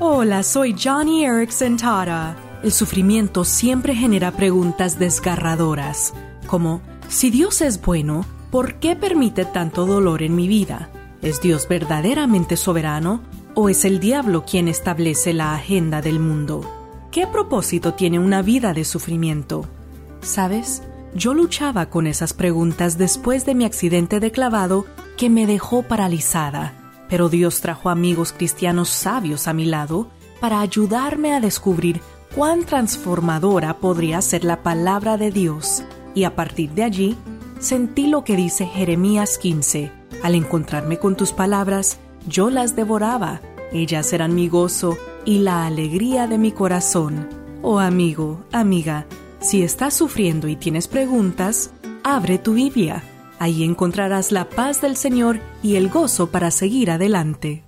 Hola, soy Johnny Erickson Tara. El sufrimiento siempre genera preguntas desgarradoras, como, si Dios es bueno, ¿por qué permite tanto dolor en mi vida? ¿Es Dios verdaderamente soberano o es el diablo quien establece la agenda del mundo? ¿Qué propósito tiene una vida de sufrimiento? ¿Sabes? Yo luchaba con esas preguntas después de mi accidente de clavado que me dejó paralizada pero Dios trajo amigos cristianos sabios a mi lado para ayudarme a descubrir cuán transformadora podría ser la palabra de Dios. Y a partir de allí, sentí lo que dice Jeremías 15. Al encontrarme con tus palabras, yo las devoraba. Ellas eran mi gozo y la alegría de mi corazón. Oh amigo, amiga, si estás sufriendo y tienes preguntas, abre tu Biblia Ahí encontrarás la paz del Señor y el gozo para seguir adelante.